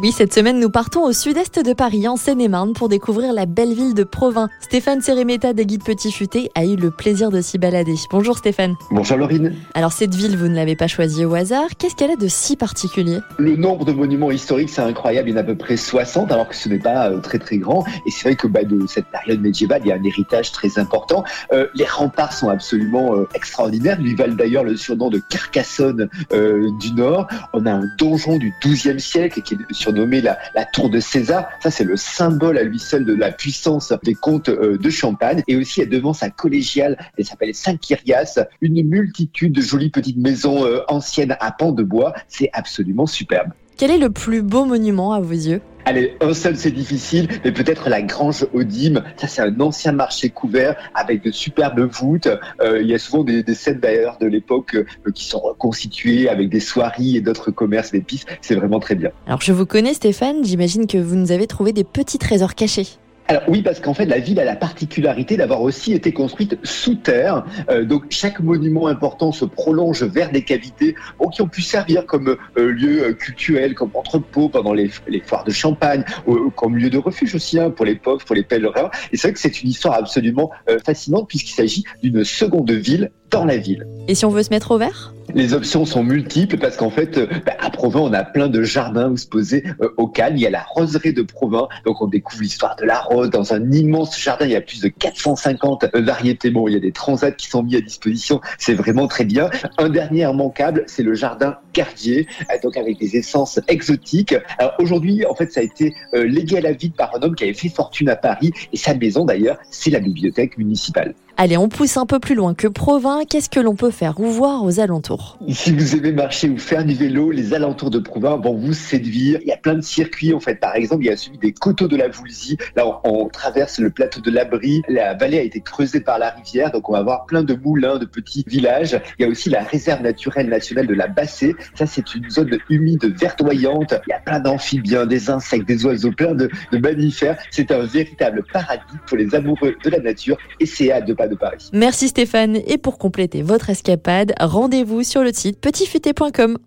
Oui, cette semaine, nous partons au sud-est de Paris, en Seine-et-Marne, pour découvrir la belle ville de Provins. Stéphane Séréméta des Guides Petit Futé a eu le plaisir de s'y balader. Bonjour Stéphane. Bonjour Laurine. Alors cette ville, vous ne l'avez pas choisie au hasard. Qu'est-ce qu'elle a de si particulier? Le nombre de monuments historiques, c'est incroyable. Il y en a à peu près 60, alors que ce n'est pas euh, très très grand. Et c'est vrai que bah, de cette période médiévale, il y a un héritage très important. Euh, les remparts sont absolument euh, extraordinaires. Ils valent d'ailleurs le surnom de Carcassonne euh, du Nord. On a un donjon du XIIe siècle qui est surnommé la, tour de César. Ça, c'est le symbole à lui seul de la puissance des comtes euh, de Champagne. Et aussi, devant sa collégiale, elle s'appelle Saint-Kyrias, une multitude de jolies petites maisons euh, anciennes à pans de bois. C'est absolument superbe. Quel est le plus beau monument à vos yeux? Allez, un seul c'est difficile, mais peut-être la Grange Odime. Ça c'est un ancien marché couvert avec de superbes voûtes. Euh, il y a souvent des, des scènes d'ailleurs de l'époque euh, qui sont reconstituées avec des soieries et d'autres commerces d'épices. C'est vraiment très bien. Alors je vous connais Stéphane, j'imagine que vous nous avez trouvé des petits trésors cachés. Alors oui, parce qu'en fait, la ville a la particularité d'avoir aussi été construite sous terre. Euh, donc chaque monument important se prolonge vers des cavités bon, qui ont pu servir comme euh, lieu euh, cultuel, comme entrepôt pendant les, les foires de champagne, ou, comme lieu de refuge aussi hein, pour les pauvres, pour les pèlerins. Et c'est vrai que c'est une histoire absolument euh, fascinante puisqu'il s'agit d'une seconde ville dans la ville. Et si on veut se mettre au vert? Les options sont multiples parce qu'en fait, euh, bah, à Provins, on a plein de jardins où se poser euh, au calme. Il y a la roseraie de Provins, donc on découvre l'histoire de la rose dans un immense jardin. Il y a plus de 450 variétés. Bon, il y a des transats qui sont mis à disposition. C'est vraiment très bien. Un dernier immanquable, c'est le jardin Euh, donc avec des essences exotiques. Alors aujourd'hui, en fait, ça a été euh, légué à la ville par un homme qui avait fait fortune à Paris et sa maison d'ailleurs, c'est la bibliothèque municipale. Allez, on pousse un peu plus loin que Provins. Qu'est-ce que l'on peut faire ou voir aux alentours? Si vous aimez marcher ou faire du vélo, les alentours de Provins vont vous séduire. Il y a plein de circuits en fait. Par exemple, il y a celui des coteaux de la Voulzie. Là, on, on traverse le plateau de l'Abri. La vallée a été creusée par la rivière, donc on va voir plein de moulins, de petits villages. Il y a aussi la réserve naturelle nationale de la Bassée. Ça, c'est une zone humide, verdoyante. Il y a plein d'amphibiens, des insectes, des oiseaux, plein de, mammifères. C'est un véritable paradis pour les amoureux de la nature et c'est à deux pas de Paris. Merci Stéphane. Et pour compléter votre escapade, rendez-vous sur le site petitfuté.com.